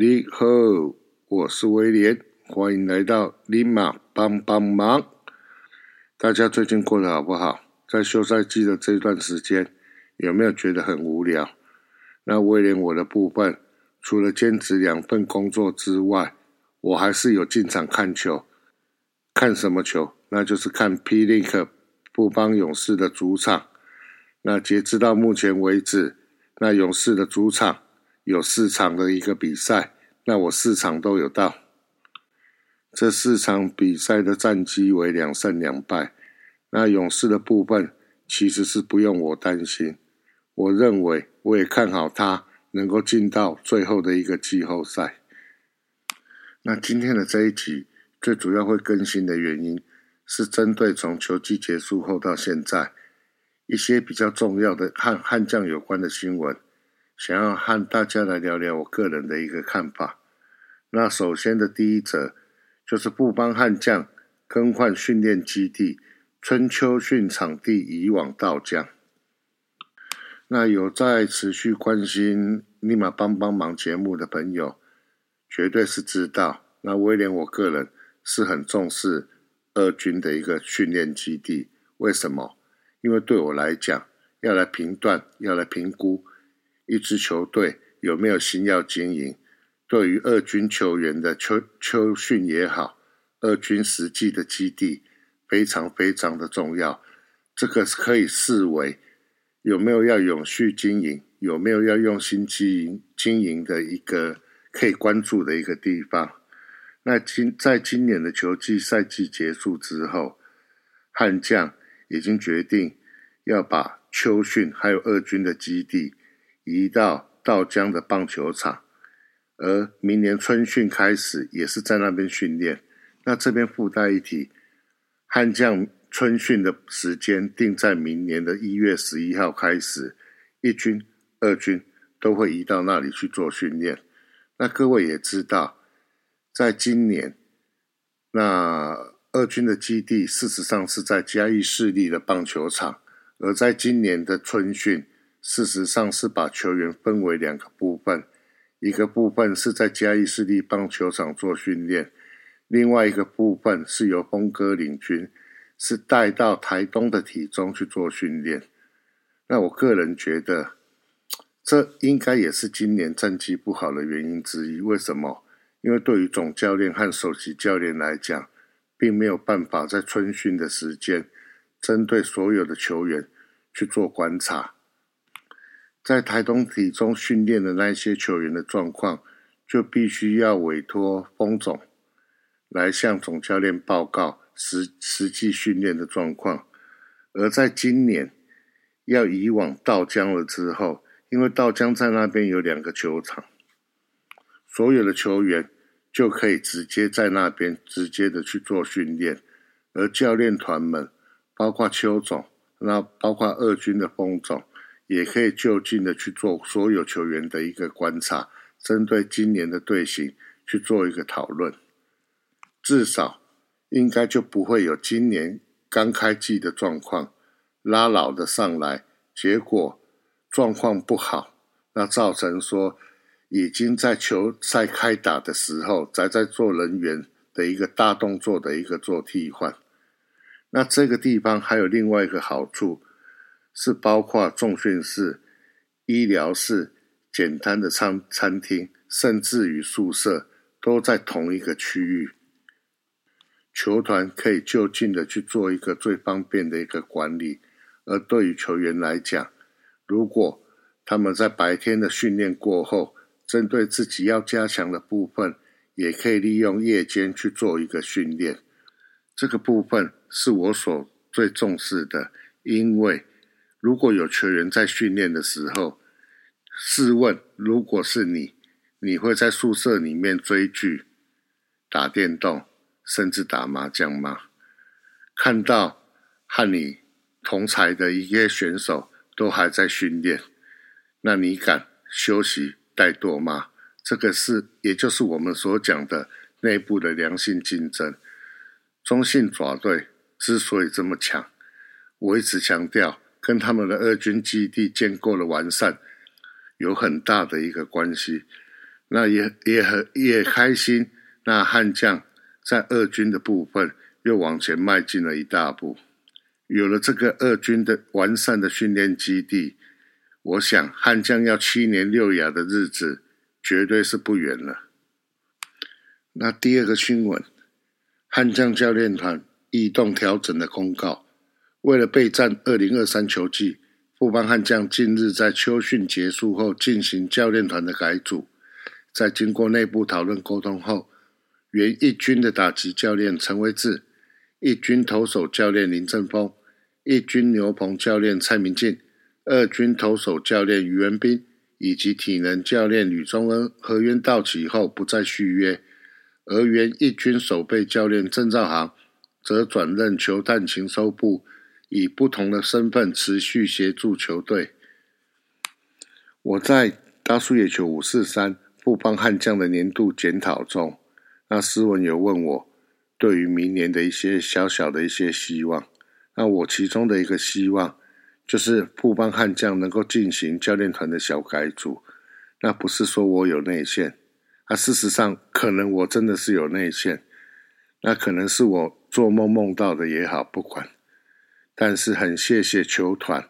你好，我是威廉，欢迎来到立马帮帮忙。大家最近过得好不好？在休赛季的这段时间，有没有觉得很无聊？那威廉我的部分，除了兼职两份工作之外，我还是有进场看球。看什么球？那就是看霹雳克布邦勇士的主场。那截至到目前为止，那勇士的主场。有四场的一个比赛，那我四场都有到。这四场比赛的战绩为两胜两败。那勇士的部分其实是不用我担心，我认为我也看好他能够进到最后的一个季后赛。那今天的这一集最主要会更新的原因，是针对从球季结束后到现在一些比较重要的和悍将有关的新闻。想要和大家来聊聊我个人的一个看法。那首先的第一则就是布邦悍将更换训练基地，春秋训场地移往道江。那有在持续关心立马帮帮忙节目的朋友，绝对是知道。那威廉我个人是很重视二军的一个训练基地。为什么？因为对我来讲，要来评断，要来评估。一支球队有没有心要经营？对于二军球员的秋秋训也好，二军实际的基地非常非常的重要。这个可以视为有没有要永续经营，有没有要用心经营经营的一个可以关注的一个地方。那今在今年的球季赛季结束之后，悍将已经决定要把秋训还有二军的基地。移到道江的棒球场，而明年春训开始也是在那边训练。那这边附带一提，悍将春训的时间定在明年的一月十一号开始，一军、二军都会移到那里去做训练。那各位也知道，在今年，那二军的基地事实上是在嘉义市立的棒球场，而在今年的春训。事实上是把球员分为两个部分，一个部分是在嘉义市立棒球场做训练，另外一个部分是由峰哥领军，是带到台东的体中去做训练。那我个人觉得，这应该也是今年战绩不好的原因之一。为什么？因为对于总教练和首席教练来讲，并没有办法在春训的时间，针对所有的球员去做观察。在台东体中训练的那些球员的状况，就必须要委托封总来向总教练报告实实际训练的状况。而在今年要移往道江了之后，因为道江在那边有两个球场，所有的球员就可以直接在那边直接的去做训练，而教练团们，包括邱总，那包括二军的封总。也可以就近的去做所有球员的一个观察，针对今年的队形去做一个讨论，至少应该就不会有今年刚开季的状况，拉老的上来，结果状况不好，那造成说已经在球赛开打的时候，才在做人员的一个大动作的一个做替换，那这个地方还有另外一个好处。是包括重训室、医疗室、简单的餐餐厅，甚至于宿舍，都在同一个区域。球团可以就近的去做一个最方便的一个管理。而对于球员来讲，如果他们在白天的训练过后，针对自己要加强的部分，也可以利用夜间去做一个训练。这个部分是我所最重视的，因为。如果有球员在训练的时候，试问，如果是你，你会在宿舍里面追剧、打电动，甚至打麻将吗？看到和你同才的一些选手都还在训练，那你敢休息怠惰吗？这个是，也就是我们所讲的内部的良性竞争。中信爪队之所以这么强，我一直强调。跟他们的二军基地建构的完善有很大的一个关系。那也也很也开心。那悍将在二军的部分又往前迈进了一大步，有了这个二军的完善的训练基地，我想悍将要七年六亚的日子绝对是不远了。那第二个新闻，悍将教练团异动调整的公告，为了备战二零二三球季。富邦悍将近日在秋训结束后进行教练团的改组，在经过内部讨论沟通后，原一军的打击教练陈威志、一军投手教练林正峰、一军牛棚教练蔡明进、二军投手教练于文斌以及体能教练吕宗恩合约到期后不再续约，而原一军守备教练郑兆航则转任球探情收部。以不同的身份持续协助球队。我在大树野球五四三富邦悍将的年度检讨中，那斯文有问我对于明年的一些小小的一些希望。那我其中的一个希望就是富邦悍将能够进行教练团的小改组。那不是说我有内线，啊，事实上可能我真的是有内线，那可能是我做梦梦到的也好，不管。但是很谢谢球团，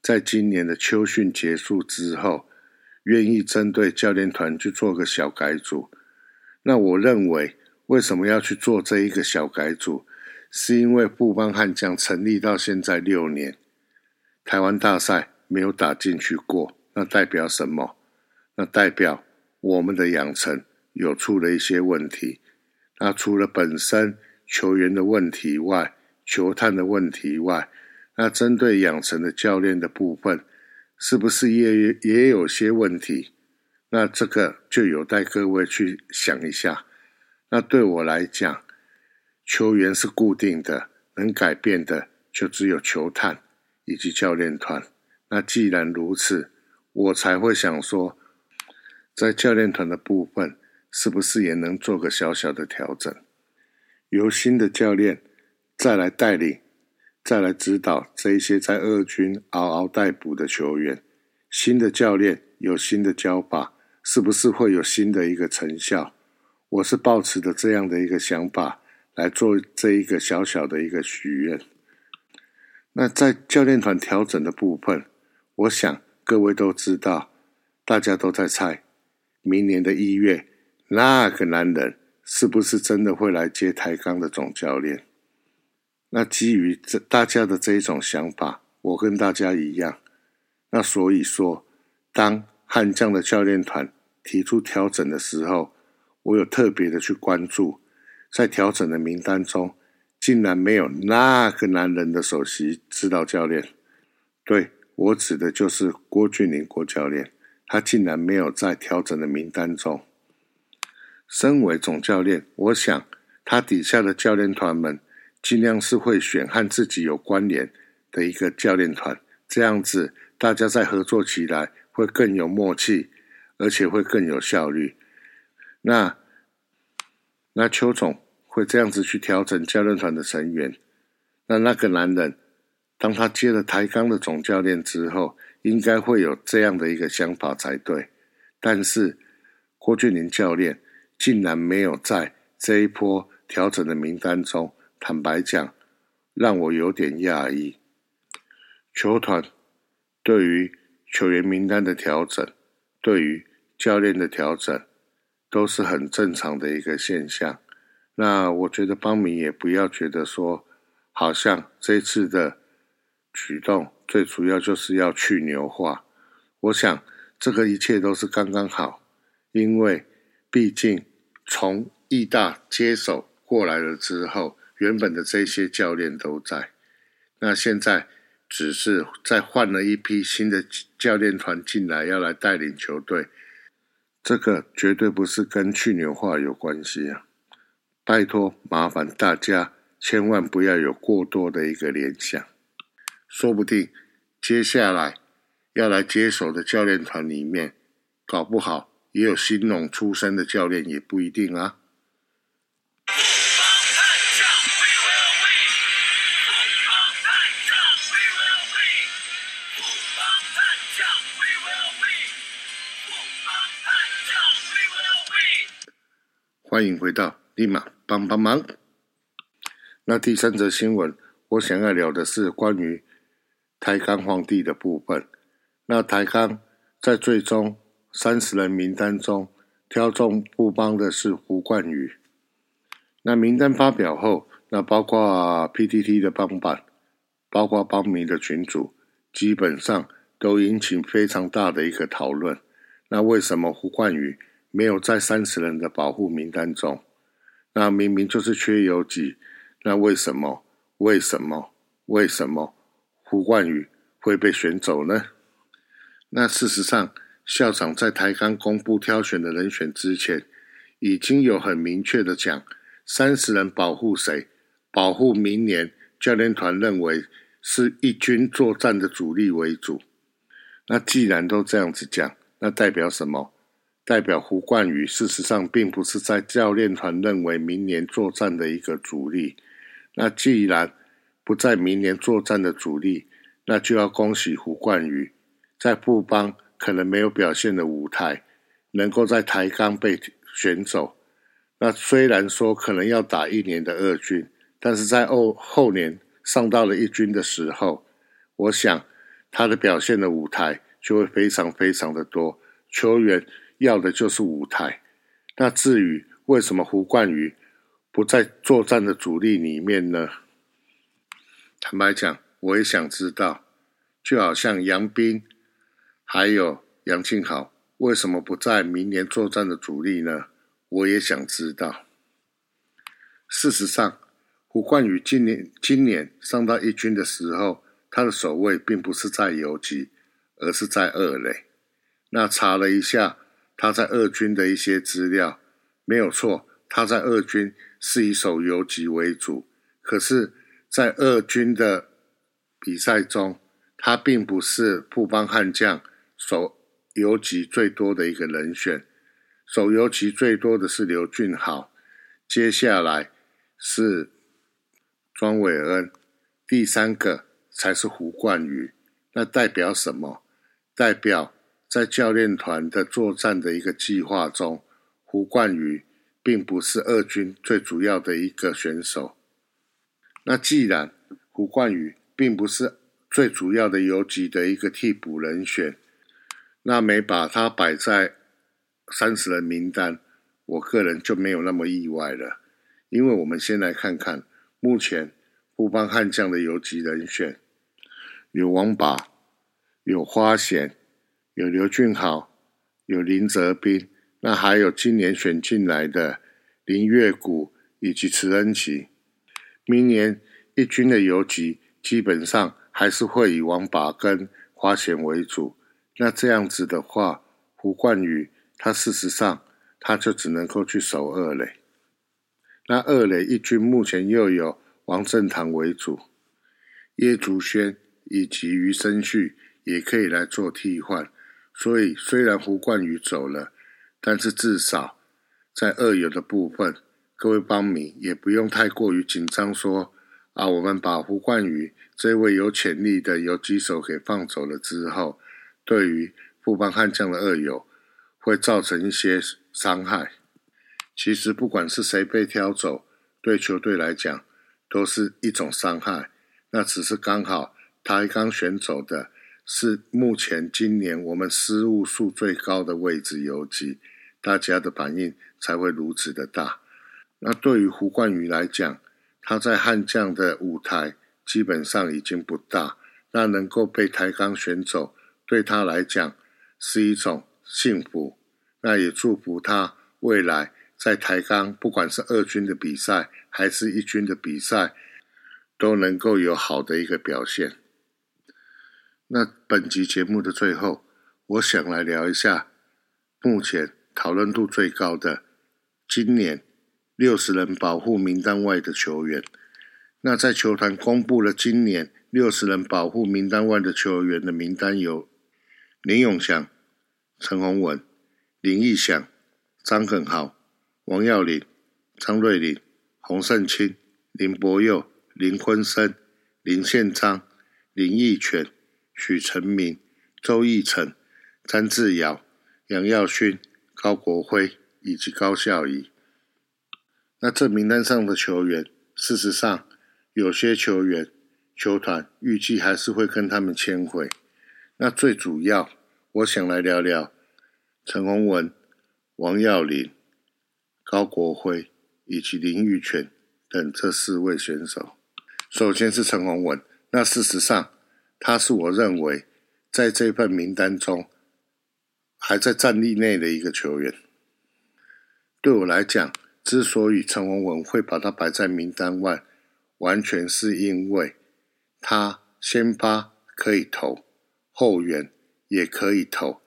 在今年的秋训结束之后，愿意针对教练团去做个小改组。那我认为，为什么要去做这一个小改组？是因为布邦悍将成立到现在六年，台湾大赛没有打进去过，那代表什么？那代表我们的养成有出了一些问题。那除了本身球员的问题外，球探的问题外，那针对养成的教练的部分，是不是也也有些问题？那这个就有待各位去想一下。那对我来讲，球员是固定的，能改变的就只有球探以及教练团。那既然如此，我才会想说，在教练团的部分，是不是也能做个小小的调整？由新的教练。再来带领，再来指导这一些在二军嗷嗷待哺的球员。新的教练有新的教法，是不是会有新的一个成效？我是抱持的这样的一个想法来做这一个小小的一个许愿。那在教练团调整的部分，我想各位都知道，大家都在猜，明年的一月那个男人是不是真的会来接台钢的总教练？那基于这大家的这一种想法，我跟大家一样。那所以说，当悍将的教练团提出调整的时候，我有特别的去关注，在调整的名单中，竟然没有那个男人的首席指导教练。对我指的就是郭俊林郭教练，他竟然没有在调整的名单中。身为总教练，我想他底下的教练团们。尽量是会选和自己有关联的一个教练团，这样子大家在合作起来会更有默契，而且会更有效率。那那邱总会这样子去调整教练团的成员。那那个男人，当他接了台钢的总教练之后，应该会有这样的一个想法才对。但是郭俊林教练竟然没有在这一波调整的名单中。坦白讲，让我有点讶异。球团对于球员名单的调整，对于教练的调整，都是很正常的一个现象。那我觉得邦明也不要觉得说，好像这次的举动最主要就是要去牛化。我想这个一切都是刚刚好，因为毕竟从义大接手过来了之后。原本的这些教练都在，那现在只是再换了一批新的教练团进来，要来带领球队。这个绝对不是跟去年化有关系啊！拜托，麻烦大家千万不要有过多的一个联想。说不定接下来要来接手的教练团里面，搞不好也有新农出身的教练，也不一定啊。欢迎回到立马帮帮忙。那第三则新闻，我想要聊的是关于台钢皇帝的部分。那台钢在最终三十人名单中挑中布邦的是胡冠宇。那名单发表后，那包括 PTT 的帮版，包括帮迷的群组，基本上都引起非常大的一个讨论。那为什么胡冠宇没有在三十人的保护名单中？那明明就是缺游击，那为什么？为什么？为什么胡冠宇会被选走呢？那事实上，校长在台钢公布挑选的人选之前，已经有很明确的讲，三十人保护谁？保护明年教练团认为是一军作战的主力为主。那既然都这样子讲，那代表什么？代表胡冠宇事实上并不是在教练团认为明年作战的一个主力。那既然不在明年作战的主力，那就要恭喜胡冠宇，在布邦可能没有表现的舞台，能够在台钢被选走。那虽然说可能要打一年的二军，但是在后后年上到了一军的时候，我想他的表现的舞台。就会非常非常的多，球员要的就是舞台。那至于为什么胡冠宇不在作战的主力里面呢？坦白讲，我也想知道。就好像杨斌还有杨庆豪，为什么不在明年作战的主力呢？我也想知道。事实上，胡冠宇今年今年上到一军的时候，他的守卫并不是在游击。而是在二垒。那查了一下他在二军的一些资料，没有错，他在二军是以守游击为主。可是，在二军的比赛中，他并不是布邦悍将守游击最多的一个人选。守游击最多的是刘俊豪，接下来是庄伟恩，第三个才是胡冠宇。那代表什么？代表在教练团的作战的一个计划中，胡冠宇并不是二军最主要的一个选手。那既然胡冠宇并不是最主要的游击的一个替补人选，那没把他摆在三十人名单，我个人就没有那么意外了。因为我们先来看看目前布邦悍将的游击人选，有王拔。有花贤，有刘俊豪，有林泽斌，那还有今年选进来的林月谷以及池恩琪。明年一军的游击基本上还是会以王拔根花贤为主。那这样子的话，胡冠宇他事实上他就只能够去守二垒。那二垒一军目前又有王正堂为主，叶竹轩以及余生旭。也可以来做替换，所以虽然胡冠宇走了，但是至少在二游的部分，各位帮迷也不用太过于紧张，说啊，我们把胡冠宇这位有潜力的游击手给放走了之后，对于富邦悍将的二游会造成一些伤害。其实不管是谁被挑走，对球队来讲都是一种伤害。那只是刚好他刚选走的。是目前今年我们失误数最高的位置游击，大家的反应才会如此的大。那对于胡冠宇来讲，他在悍将的舞台基本上已经不大，那能够被台钢选走，对他来讲是一种幸福。那也祝福他未来在台钢，不管是二军的比赛还是一军的比赛，都能够有好的一个表现。那本集节目的最后，我想来聊一下目前讨论度最高的今年六十人保护名单外的球员。那在球团公布了今年六十人保护名单外的球员的名单有林永祥、陈宏文、林义祥、张耿豪、王耀林、张瑞麟、洪胜清、林柏佑、林坤生、林宪章、林义全。许成明、周义成、詹志尧、杨耀勋、高国辉以及高孝仪。那这名单上的球员，事实上有些球员球团预计还是会跟他们签回。那最主要，我想来聊聊陈宏文、王耀林、高国辉以及林玉泉等这四位选手。首先是陈宏文，那事实上他是我认为在这份名单中还在战力内的一个球员。对我来讲，之所以陈宏文会把他摆在名单外，完全是因为他先发可以投。后援也可以投，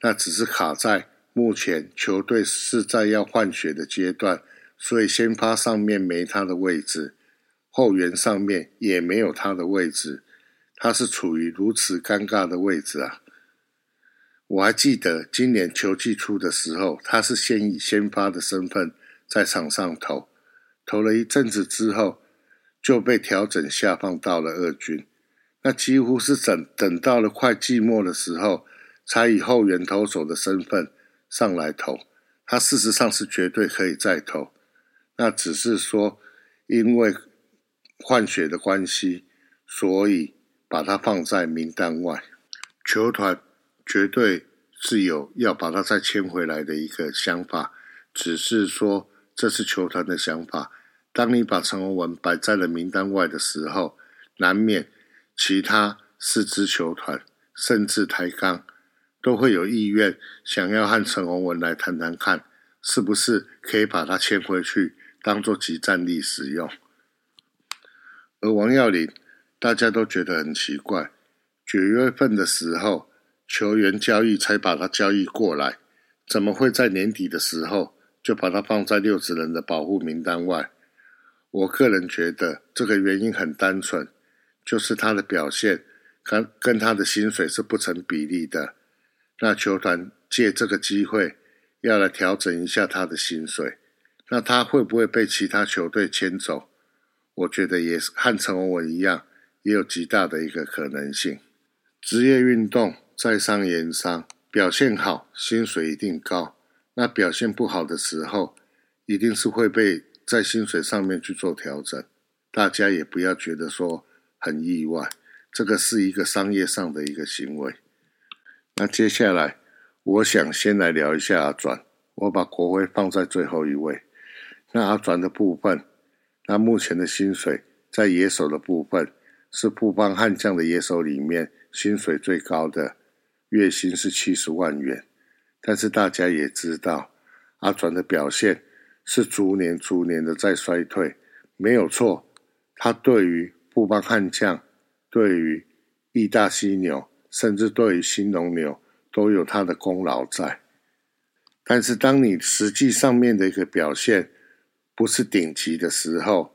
那只是卡在目前球队是在要换血的阶段，所以先发上面没他的位置，后援上面也没有他的位置，他是处于如此尴尬的位置啊！我还记得今年球季初的时候，他是先以先发的身份在场上投，投了一阵子之后，就被调整下放到了二军。那几乎是等等到了快季末的时候，才以后援投手的身份上来投。他事实上是绝对可以再投，那只是说因为换血的关系，所以把他放在名单外。球团绝对是有要把他再签回来的一个想法，只是说这是球团的想法。当你把陈宏文摆在了名单外的时候，难免。其他四支球团，甚至台钢，都会有意愿想要和陈宏文来谈谈看，是不是可以把他签回去，当做集战力使用。而王耀林，大家都觉得很奇怪，九月份的时候球员交易才把他交易过来，怎么会在年底的时候就把他放在六十人的保护名单外？我个人觉得这个原因很单纯。就是他的表现跟跟他的薪水是不成比例的，那球团借这个机会要来调整一下他的薪水，那他会不会被其他球队牵走？我觉得也是和陈文文一样，也有极大的一个可能性。职业运动在商言商，表现好薪水一定高，那表现不好的时候，一定是会被在薪水上面去做调整。大家也不要觉得说。很意外，这个是一个商业上的一个行为。那接下来，我想先来聊一下阿转，我把国徽放在最后一位。那阿转的部分，那目前的薪水在野手的部分是富邦悍将的野手里面薪水最高的，月薪是七十万元。但是大家也知道，阿转的表现是逐年逐年的在衰退，没有错。他对于布邦悍将对于义大犀牛，甚至对于新农牛都有他的功劳在。但是，当你实际上面的一个表现不是顶级的时候，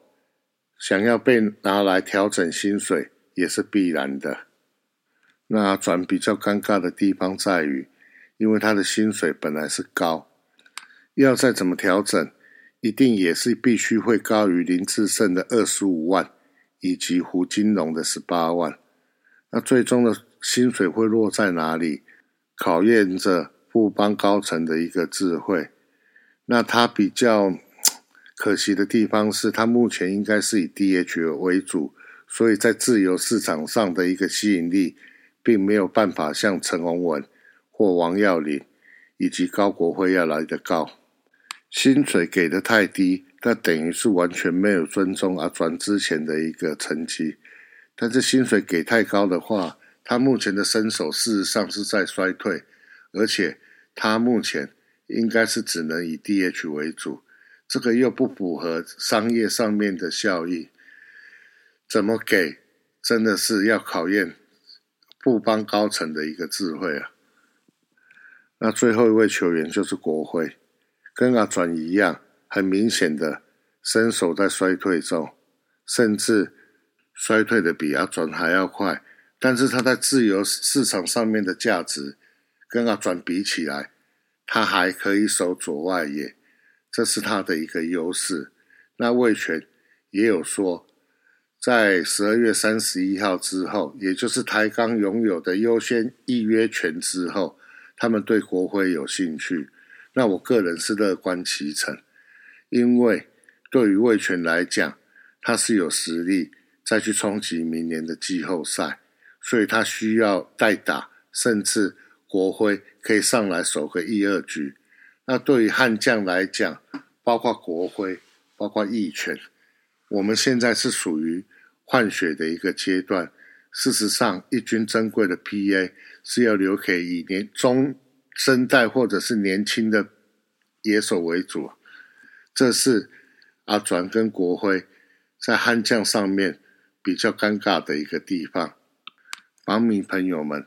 想要被拿来调整薪水也是必然的。那转比较尴尬的地方在于，因为他的薪水本来是高，要再怎么调整，一定也是必须会高于林志胜的二十五万。以及胡金龙的十八万，那最终的薪水会落在哪里？考验着富邦高层的一个智慧。那他比较可惜的地方是，他目前应该是以 DH 为主，所以在自由市场上的一个吸引力，并没有办法像陈宏文或王耀林以及高国辉要来的高。薪水给的太低。那等于是完全没有尊重阿转之前的一个成绩，但是薪水给太高的话，他目前的身手事实上是在衰退，而且他目前应该是只能以 DH 为主，这个又不符合商业上面的效益，怎么给真的是要考验布邦高层的一个智慧啊！那最后一位球员就是国辉，跟阿转一样。很明显的，身手在衰退中，甚至衰退的比阿转还要快。但是他在自由市场上面的价值，跟阿转比起来，他还可以守左外野，这是他的一个优势。那魏权也有说，在十二月三十一号之后，也就是台钢拥有的优先预约权之后，他们对国徽有兴趣。那我个人是乐观其成。因为对于魏权来讲，他是有实力再去冲击明年的季后赛，所以他需要代打，甚至国徽可以上来守个一二局。那对于悍将来讲，包括国徽，包括义权，我们现在是属于换血的一个阶段。事实上，一军珍贵的 PA 是要留给以年中生代或者是年轻的野手为主，这是阿转跟国辉在悍将上面比较尴尬的一个地方。帮迷朋友们，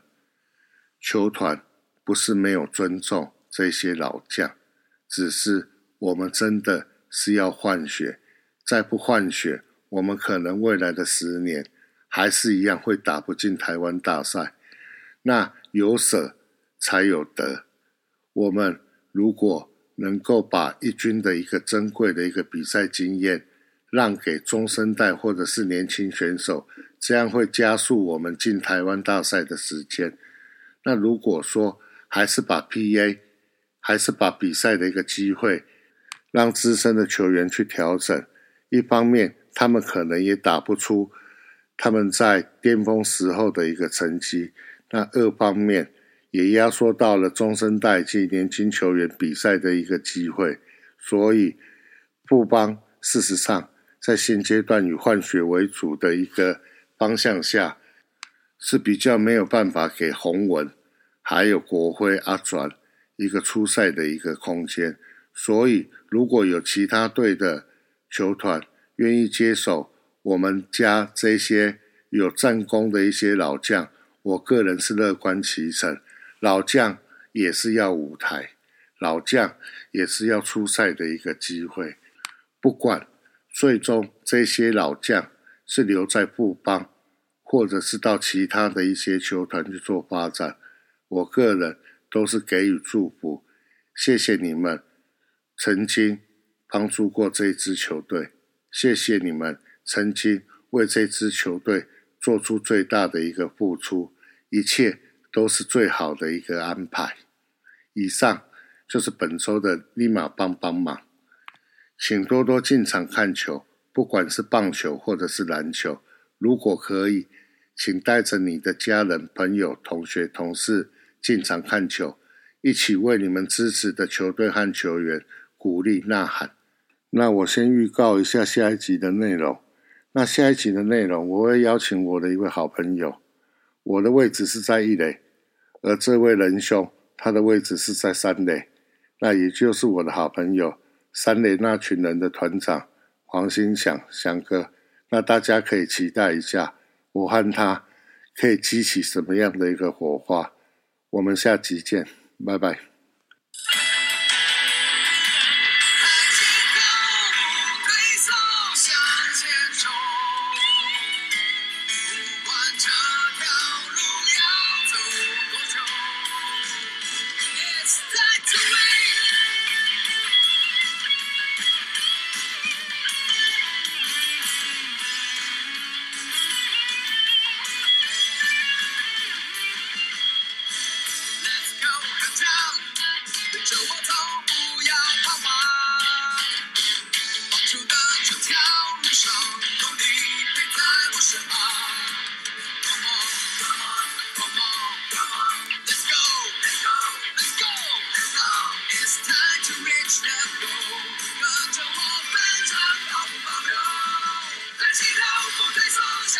球团不是没有尊重这些老将，只是我们真的是要换血，再不换血，我们可能未来的十年。还是一样会打不进台湾大赛，那有舍才有得。我们如果能够把一军的一个珍贵的一个比赛经验让给中生代或者是年轻选手，这样会加速我们进台湾大赛的时间。那如果说还是把 PA，还是把比赛的一个机会让资深的球员去调整，一方面他们可能也打不出。他们在巅峰时候的一个成绩，那二方面也压缩到了中生代及年轻球员比赛的一个机会，所以富邦事实上在现阶段以换血为主的一个方向下，是比较没有办法给洪文还有国辉阿转一个出赛的一个空间，所以如果有其他队的球团愿意接手。我们家这些有战功的一些老将，我个人是乐观其成。老将也是要舞台，老将也是要出赛的一个机会。不管最终这些老将是留在布邦，或者是到其他的一些球团去做发展，我个人都是给予祝福。谢谢你们曾经帮助过这支球队，谢谢你们。曾经为这支球队做出最大的一个付出，一切都是最好的一个安排。以上就是本周的立马帮帮忙，请多多进场看球，不管是棒球或者是篮球。如果可以，请带着你的家人、朋友、同学、同事进场看球，一起为你们支持的球队和球员鼓励呐喊。那我先预告一下下一集的内容。那下一集的内容，我会邀请我的一位好朋友，我的位置是在一垒，而这位仁兄他的位置是在三垒，那也就是我的好朋友三垒那群人的团长黄兴祥祥哥，那大家可以期待一下，我和他可以激起什么样的一个火花，我们下集见，拜拜。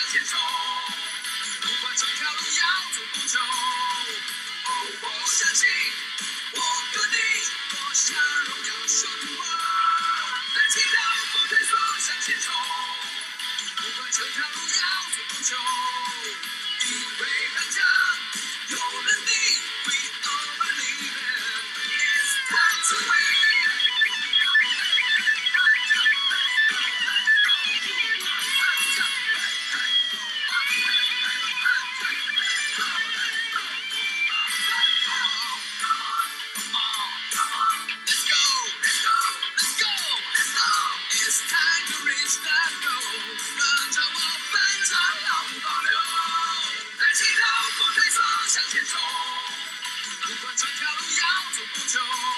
向前冲。不管这条路要走多久，哦，我相信我和你，我相荣耀说不完。起请不退缩向前冲。不管这条路要走多久。接受不管这条路要走多久？